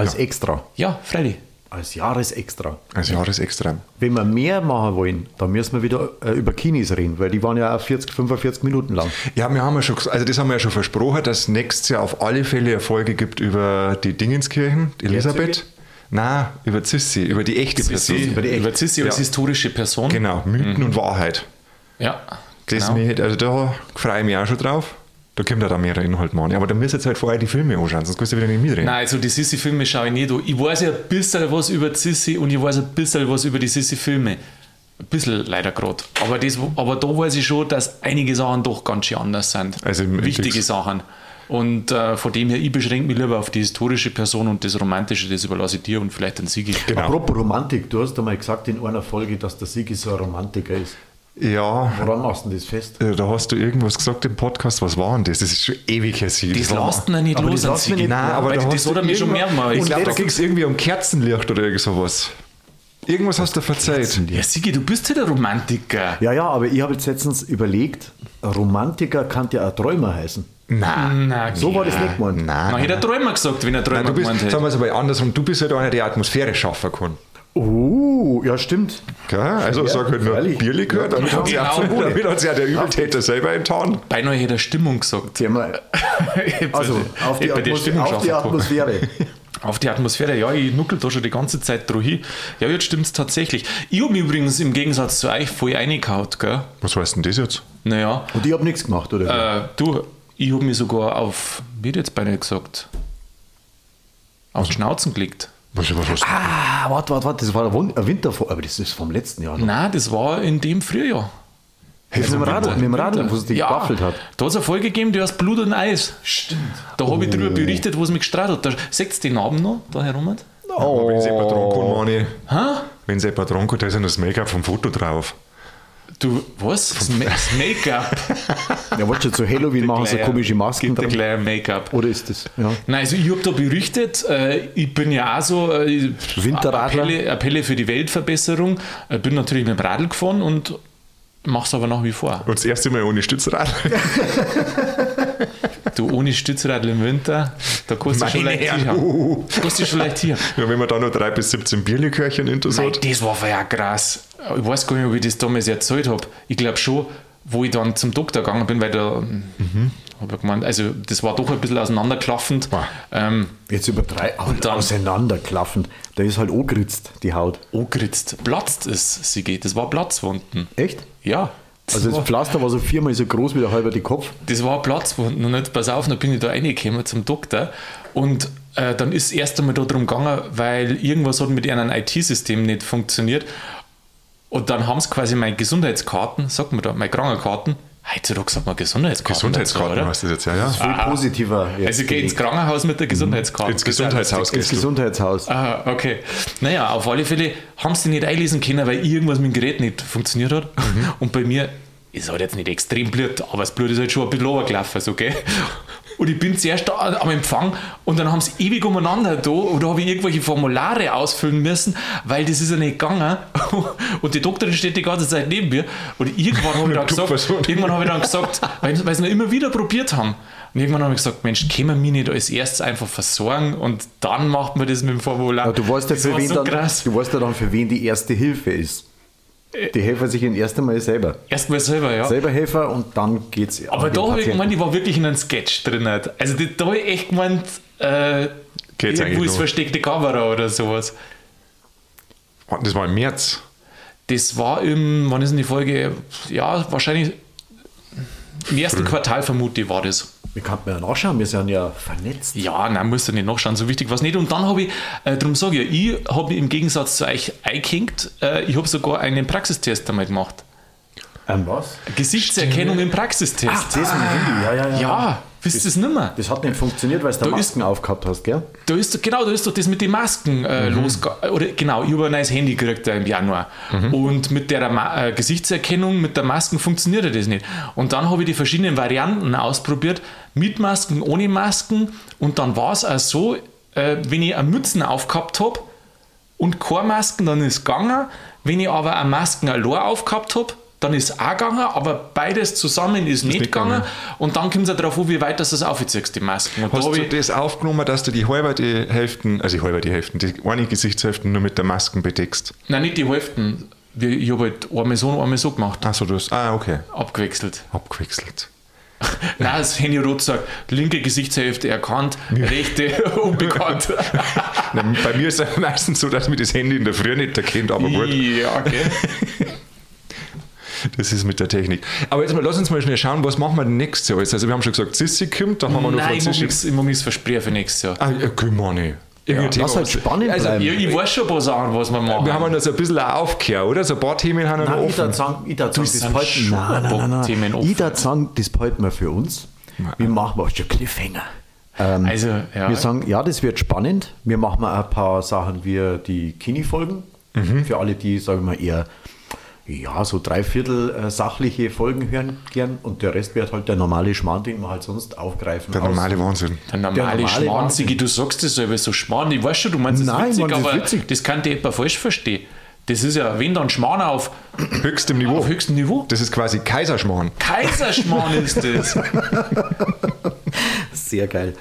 Als Extra. Ja, Freddy. Als Jahresextra. Als Jahresextra. Wenn wir mehr machen wollen, dann müssen wir wieder äh, über Kinis reden, weil die waren ja auch 40, 45 Minuten lang. Ja, wir haben ja schon, also das haben wir ja schon versprochen, dass es nächstes Jahr auf alle Fälle eine Folge gibt über die Dingenskirchen, die Elisabeth. Nein, über Zissi, über die echte Sissi, Person. über, die Echt- über Sissi als Ja. historische Person. Genau, Mythen und Wahrheit. Ja, Das genau. mich, also da freue ich mich auch schon drauf. Da kommt ja dann mehr Inhalt, Mann. Aber da müsst ihr jetzt halt vorher die Filme anschauen, sonst kannst du wieder nicht mitreden. Nein, also die Sissi-Filme schaue ich nicht an. Ich weiß ja ein bisschen was über Sissi und ich weiß ein bisschen was über die Sissi-Filme. Ein bisschen leider gerade. Aber, das, aber da weiß ich schon, dass einige Sachen doch ganz schön anders sind. Also Wichtige Sachen. Und äh, von dem her, ich beschränke mich lieber auf die historische Person und das Romantische, das überlasse ich dir und vielleicht den Sigi. Genau. Apropos Romantik, du hast einmal gesagt in einer Folge, dass der Sigi so ein Romantiker ist. Ja, Woran machst du denn das fest? äh, da hast du irgendwas gesagt im Podcast. Was war denn das? Das ist schon ewig her. Das lasst ihn nicht Aber los das an lasst nicht- Nein, aber da das er du mir schon mehrmals Ich glaube, da ging es irgendwie um Kerzenlicht oder irgend sowas. Irgendwas hast du verzeiht. Ja, Sigi, du bist ja der Romantiker. Ja, ja, aber ich habe jetzt letztens überlegt, Romantiker kann ja auch Träumer heißen. Nein. Na, So war das nicht gemeint. Nein. Na, hätte er Träumer gesagt, wenn er Träumer Nein, du bist, gemeint hätte. sagen wir es aber andersrum, du bist halt einer, der Atmosphäre schaffen kann. Oh, ja, stimmt. Gell? Also Ja, sag halt nur. Bierlikör, damit Ja, hat sich genau. damit hat sich ja der Übeltäter selber enttarnt. Beinahe hätte er Stimmung gesagt. Sie haben mal- <laughs> Also, auf die, Atmos Stimmung auf die. Atmosphäre. <laughs> Auf die Atmosphäre, ja, ich nuckel da schon die ganze Zeit drauf hin. Ja, jetzt stimmt's tatsächlich. Ich habe mich übrigens im Gegensatz zu euch voll reingehauen, gell? Was heißt denn das jetzt? Naja, Und ich habe nichts gemacht, oder? äh, du, ich habe mich sogar auf, wie hat jetzt beinahe gesagt, auf den Schnauzen gelegt. Was, was, was? Ah, warte, warte, warte, das war ein Wintervor, aber das ist vom letzten Jahr noch. Nein, das war in dem Frühjahr. Hey, mit dem Radl, mit dem Radl, wo es dich ja, gewaffelt hat. Da hat es eine Folge gegeben, die heißt Blut und Eis. Stimmt. Da habe ich darüber berichtet, wo es mich gestrahlt hat. Da, seht ihr den Namen noch, da herum? Oh. Wenn es jemand dran kann, Mani. Hä? Wenn es jemand dran kann, da ist ja noch das Make-up vom Foto drauf. Du, was? Das Ma- das Make-up. <laughs> Ja, warte schon, zu Halloween machen so komische Masken Gibt dran. gleich Make-up. Oder ist das? Ja. Nein, also ich habe da berichtet, äh, ich bin ja auch so äh, Winterradler. Appelle, Appelle für die Weltverbesserung. Ich bin natürlich mit dem Radl gefahren und mach's aber nach wie vor. Und das erste Mal ohne Stützrad. <laughs> Du ohne Stützrad im Winter, da kannst du schon leicht hier. <laughs> uh. Du schon leicht hier. Ja, wenn man da noch 3 bis 17 Bierlikörchen Nein, hat. das war ja krass. Ich weiß gar nicht, ob ich das damals erzählt habe. Ich glaube schon, wo ich dann zum Doktor gegangen bin, weil da Mhm. hab ich gemeint, also das war doch ein bisschen auseinanderklaffend. Ähm, Jetzt über drei dann- auseinanderklaffend. Da ist halt angeritzt, die Haut. angeritzt. Platzt es, sie geht. Das war Platzwunden. Echt? Ja. Das, Also das Pflaster war so viermal so groß wie der halbe die Kopf. das war Platzwunden. Und jetzt, pass auf, dann bin ich da reingekommen zum Doktor. Und äh, dann ist es erst einmal darum gegangen, weil irgendwas hat mit ihrem IT-System nicht funktioniert. Und dann haben sie quasi meine Gesundheitskarten, sagt man da, meine Krankenkarten. Heutzutage sagt man Gesundheitskarten. Gesundheitskarten dazu, heißt das jetzt, ja, ja. Viel positiver. jetzt Also ich gehe ins. Krankenhaus mit der Gesundheitskarte. Ins Das ist Gesundheitshaus ins gehst du. Gesundheitshaus. Ah, okay. Naja, auf alle Fälle haben sie nicht einlesen können, weil irgendwas mit dem Gerät nicht funktioniert hat. Und bei mir ist halt jetzt nicht extrem Blut, aber das Blut ist halt schon ein bisschen runtergelaufen, so, gell? Und ich bin zuerst am Empfang und dann haben sie ewig umeinander da und da habe ich irgendwelche Formulare ausfüllen müssen, weil das ist ja nicht gegangen. <laughs> Und die Doktorin steht die ganze Zeit neben mir und irgendwann habe ich dann <laughs> gesagt, irgendwann habe ich dann gesagt, weil, weil sie noch immer wieder probiert haben. Und irgendwann habe ich gesagt, Mensch, können wir mich nicht als erstes einfach versorgen und dann macht man das mit dem Formular. Ja, du weißt ja, für wen so dann, krass. du weißt ja dann, für wen die erste Hilfe ist. Die helfen sich in erst einmal selber. Erstmal selber, ja. Selber Helfer und dann geht's Aber da habe ich gemeint, ich war wirklich in einem Sketch drin. Also da, da habe ich echt gemeint, äh, Geht's irgendwo ist versteckte Kamera oder sowas. Das war im März. Das war im, wann ist denn die Folge? Ja, wahrscheinlich im ersten Quartal vermute ich war das. Wir könnten ja nachschauen, wir sind ja vernetzt. Ja, nein, musst du nicht nachschauen, so wichtig war es nicht. Und dann habe ich, äh, darum sage ich, ich habe im Gegensatz zu euch eingehängt, äh, ich habe sogar einen Praxistest einmal gemacht. Ähm, was? Gesichtserkennung im Praxistest. Das ist ein Handy, ja, ja, ja. ja, wisst ihr es nicht mehr? Das hat nicht funktioniert, weil du da Da ist- Masken aufgehabt hast, gell? Da ist genau, da ist doch das mit den Masken äh, Mhm. losgegangen. Oder genau, ich habe ein neues Handy gekriegt äh, im Januar. Mhm. Und mit der Ma äh, Gesichtserkennung, mit der Masken funktionierte das nicht. Und dann habe ich die verschiedenen Varianten ausprobiert, mit Masken, ohne Masken. Und dann war es auch so, äh, wenn ich eine Mützen aufgehabt habe und keine Masken, dann ist es gegangen. Wenn ich aber eine Masken allein aufgehabt habe, dann ist es auch gegangen, aber beides zusammen ist nicht nicht gegangen. gegangen. Und dann kommt es darauf an, wie weit das das aufziehst, die Masken. Und da Hast habe du das aufgenommen, dass du die halbe die Hälften, also die halbe die Hälften, die eine Gesichtshälften nur mit der Masken bedeckst? Nein, nicht die Hälften. Wir- Ich habe halt einmal so und einmal so gemacht. Achso, du hast, ah, okay, Abgewechselt. abgewechselt. <laughs> Nein, das Handy rot sagt, linke Gesichtshälfte erkannt, rechte <laughs> unbekannt. <laughs> Nein, bei mir ist es meistens so, dass mir das Handy in der Früh nicht erkennt, aber gut, ja, okay. Das ist mit der Technik. Aber jetzt mal, lass uns mal schnell schauen, was machen wir denn nächstes Jahr? Also wir haben schon gesagt, Sissi kommt, dann haben wir noch Nein, ich nichts- ich mag nichts versprechen für nächstes Jahr. Ah, ja, können wir nicht. Irgendein Thema, Lass halt was- spannend Also, bleiben. Ja, ich weiß schon ein paar Sachen, was wir machen. Wir haben ja noch so ein bisschen eine Aufkehr, oder? So ein paar Themen haben wir noch Nein, ich offen. darf sagen, ich sagen, das schon nein, nein, nein, Themen nein. offen. Ich darf sagen, das behalten wir für uns. Wir machen mal schon Cliffhanger. Ähm, also, ja. Wir sagen, ja, das wird spannend. Wir machen mal ein paar Sachen wie die Kini-Folgen. Mhm. Für alle, die, sagen wir mal, eher ja, so dreiviertel äh, sachliche Folgen hören gern. Und der Rest wird halt der normale Schmarrn, den wir halt sonst aufgreifen. Der aus- normale Wahnsinn. der normale, normale Schmarnzige, Wahnsinn. du sagst das selber so Schmarrn. Ich weiß schon, du meinst es Nein, witzig, man, das aber witzig. das kann dir etwa falsch verstehen. Das ist ja, wenn dann Schmarrn auf, Höchstem Niveau. auf höchstem Niveau. Das ist quasi Kaiserschmarrn. Kaiserschmarrn ist das. <laughs> Sehr geil.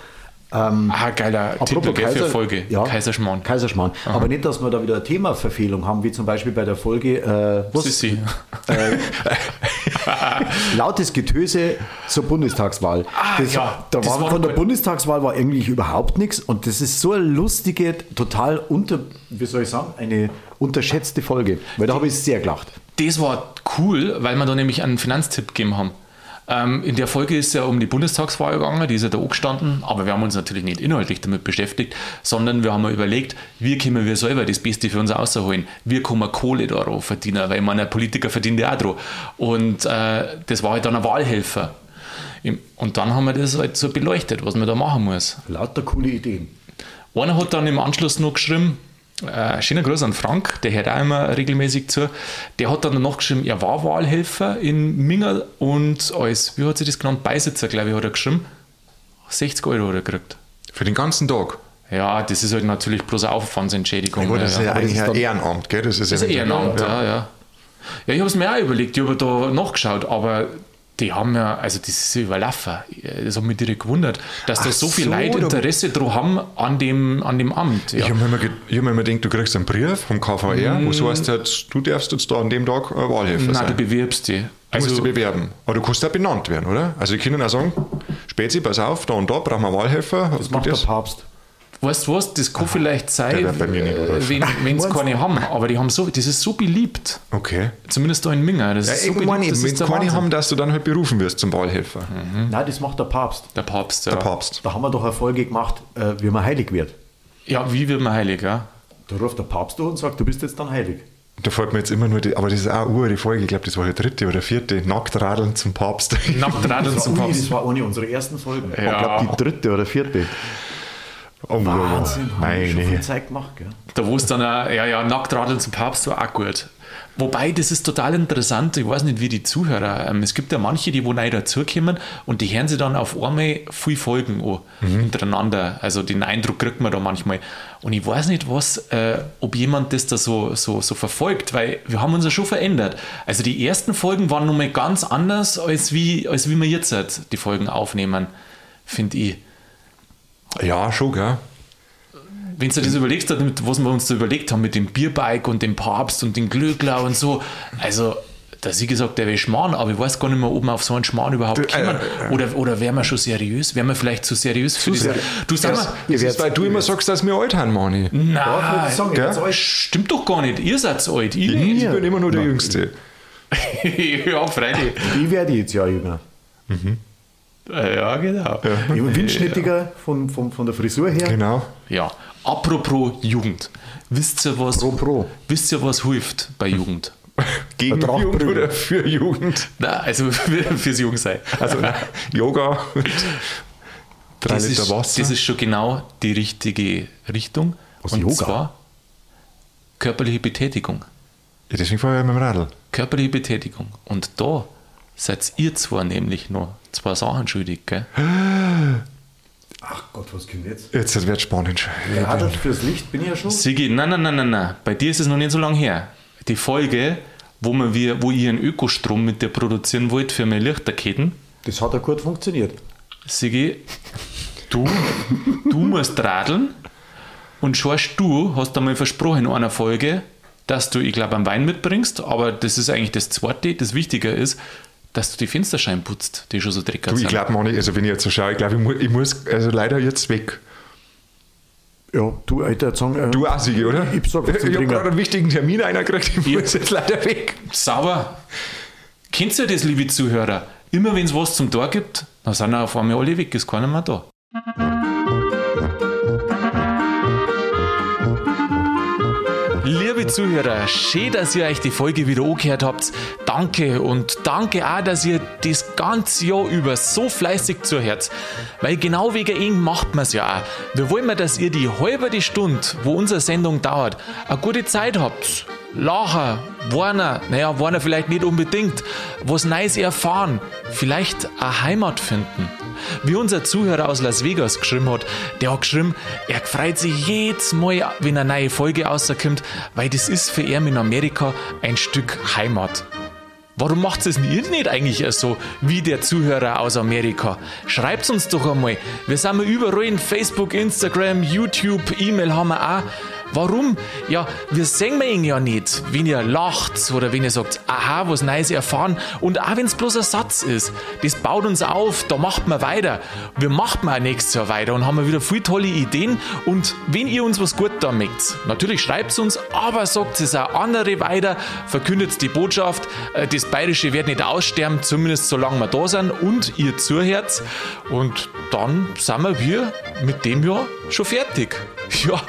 Ah, geiler Titel gell, für Folge. ja, Kaiserschmarrn. Kaiserschmarrn. Aber nicht, dass wir da wieder eine Themaverfehlung haben, wie zum Beispiel bei der Folge äh, was, Sissi. lautes Getöse zur Bundestagswahl. das, ja, da das war, war von der. Bundestagswahl war eigentlich überhaupt nichts und das ist so eine lustige, total unter, wie soll ich sagen, eine unterschätzte Folge, weil da habe ich sehr gelacht. Das war cool, weil wir da nämlich einen Finanztipp gegeben haben. Ähm, in der Folge ist es ja um die Bundestagswahl gegangen, die ist ja da angestanden, aber wir haben uns natürlich nicht inhaltlich damit beschäftigt, sondern wir haben überlegt, wie können wir selber das Beste für uns rausholen? Wie können wir Kohle darauf verdienen? Weil man, ein Politiker verdient ja auch drauf. Und äh, das war halt dann ein Wahlhelfer. Und dann haben wir das halt so beleuchtet, was man da machen muss. Lauter coole Ideen. Einer hat dann im Anschluss noch geschrieben, äh, schöner Gruß an Frank, der hört auch immer regelmäßig zu. Der hat dann noch geschrieben, er war Wahlhelfer in Mingerl und als, wie hat sie das genannt, Beisitzer, glaube ich, hat er geschrieben. 60 Euro hat er gekriegt. Für den ganzen Tag. Ja, das ist halt natürlich bloß eine Aufwandsentschädigung. Aber das ist ja, das eigentlich ein Ehrenamt, gell? Das ist, Das ist ein ja Ehrenamt, ja, ja. Ja, ich habe es mir auch überlegt, ich habe da nachgeschaut, aber die haben ja, also das ist ja überlaufen. Das hat mich direkt gewundert, dass da Ach so viel so, Leute Interesse dran haben an dem, an dem Amt. Ja. Ich habe mir, immer ich hab mir immer gedacht, du kriegst einen Brief vom KVR, wo so heißt, jetzt, du darfst jetzt da an dem Tag ein Wahlhelfer Nein, du sein. bewirbst dich. Du musst Also, dich bewerben. Aber du kannst auch benannt werden, oder? Also die können auch sagen, Spezi, pass auf, da und da brauchen wir einen Wahlhelfer. Das macht der Papst. Weißt du was, das kann vielleicht sein, der wird bei mir nicht äh, wenn wenn es keine haben, aber die haben so, das ist so beliebt. Okay. Zumindest da in Minga. Das Ja, ist so beliebt, eben, das wenn keine Wahnsinn. haben, dass du dann halt berufen wirst zum Wahlhelfer. Nein, das macht der Papst. Der Papst, ja. Der Papst. Da haben wir doch eine Folge gemacht, äh, wie man heilig wird. Ja, wie wird man heilig, ja? Da ruft der Papst durch und sagt, du bist jetzt dann heilig. Da fällt mir jetzt immer nur die, aber das ist auch eine die Folge, ich glaube, das war die dritte oder vierte, Nacktradeln zum Papst. Nachtradel Das zum Papst. das war eine unserer ersten Folgen. Ja. Ich glaube, die dritte oder vierte. Oh. Wahnsinn, haben wir schon viel Meine. Zeit gemacht, gell? Da wo es dann, auch, ja, ja, Nacktradeln zum Papst war auch gut. Wobei, das ist total interessant, ich weiß nicht, wie die Zuhörer, ähm, es gibt ja manche, die wo neu dazukommen und die hören sich dann auf einmal viel Folgen an, hintereinander. Also den Eindruck kriegt man da manchmal. Und ich weiß nicht, was, äh, ob jemand das da so, so, so verfolgt, weil wir haben uns ja schon verändert. Also die ersten Folgen waren nochmal ganz anders, als wie, als wie wir jetzt halt die Folgen aufnehmen, finde ich. Ja, schon, gell? Wenn du dir das überlegst, was wir uns da überlegt haben mit dem Bierbike und dem Papst und dem Glöckler und so, also da sie gesagt, der wäre Schmarrn, aber ich weiß gar nicht mehr, ob wir auf so einen Schmarrn überhaupt Du, äh, kommen. Oder, oder wären wir schon seriös? Wären wir vielleicht zu seriös für das? seriös. Du sag mal, Das ist, weil du immer sagst, dass wir alt haben, Mani. na, sagen, gell? jetzt euch. stimmt doch gar nicht. Ihr seid alt, ich nicht. Ich bin immer nur der Jüngste. <laughs> ja, freilich. Ich werde jetzt ja jünger. Ja, genau. Bin windschnittiger von, von, von der Frisur her. Genau. Ja, apropos Jugend. Wisst ihr, was, Pro, pro. Wisst ihr, was hilft bei Jugend? <laughs> Gegen Jugend oder für Jugend? Na, also fürs Jungsein. Also nein, Yoga und drei das Liter ist, Wasser. Das ist schon genau die richtige Richtung. Was, und Yoga? zwar körperliche Betätigung. ja, deswegen fahre ich mit dem Radl. Körperliche Betätigung. Und da seid ihr zwar nämlich noch zwei Sachen schuldig, gell? Ach Gott, was kommt jetzt? Jetzt wird spannend. Ja, das fürs Licht bin ich ja schon. Sigi, nein, nein, nein, nein, nein. Bei dir ist es noch nicht so lange her. Die Folge, wo, man wir, wo ihr einen Ökostrom mit dir produzieren wollt für meine Lichterketten, Das hat ja gut funktioniert. Sigi, du, du musst radeln und schaust du, hast einmal versprochen in einer Folge, dass du, ich glaube, einen Wein mitbringst, aber das ist eigentlich das Zweite. Das Wichtige ist, dass du die Fensterscheiben putzt, die schon so dreckig Du, ich sind. glaube, Mani, also wenn ich jetzt so schaue, ich glaube, ich, mu ich muss also leider jetzt weg. Ja, du, Alter, jetzt sagen, äh, Du auch, Sigi, oder? Ich <laughs> ich zum habe gerade einen wichtigen Termin eingekriegt, ich muss jetzt leider weg. Sauber. Kennt ihr das, liebe Zuhörer? Immer wenn es was zum Tor gibt, dann sind auf einmal alle weg, ist keiner mehr da. Liebe Zuhörer, schön, dass ihr euch die Folge wieder angehört habt. Danke und danke auch, dass ihr das ganze Jahr über so fleißig zuhört. Weil genau wegen ihm macht man es ja auch. Wir wollen, dass ihr die halbe die Stunde, wo unsere Sendung dauert, eine gute Zeit habt. Lachen, warnen, naja, warnen vielleicht nicht unbedingt, was Neues erfahren, vielleicht eine Heimat finden. Wie unser Zuhörer aus Las Vegas geschrieben hat, der hat geschrieben, er freut sich jedes Mal, wenn eine neue Folge rauskommt, weil das ist für ihn in Amerika ein Stück Heimat. Warum macht es ihr nicht eigentlich so wie der Zuhörer aus Amerika? Schreibt uns doch einmal. Wir sind überall in Facebook, Instagram, YouTube, E-Mail haben wir auch. Warum? Ja, wir sehen ihn ja nicht, wenn ihr lacht oder wenn ihr sagt, aha, was Neues erfahren. Und auch wenn es bloß ein Satz ist, das baut uns auf, da macht man weiter. Wir machen auch nächstes Jahr weiter und haben wieder viele tolle Ideen. Und wenn ihr uns was gut da mögt, natürlich schreibt es uns, aber sagt es auch andere weiter, verkündet die Botschaft, äh, das Bayerische wird nicht aussterben, zumindest solange wir da sind und ihr zuhört. Und dann sind wir wir mit dem Jahr schon fertig. Ja,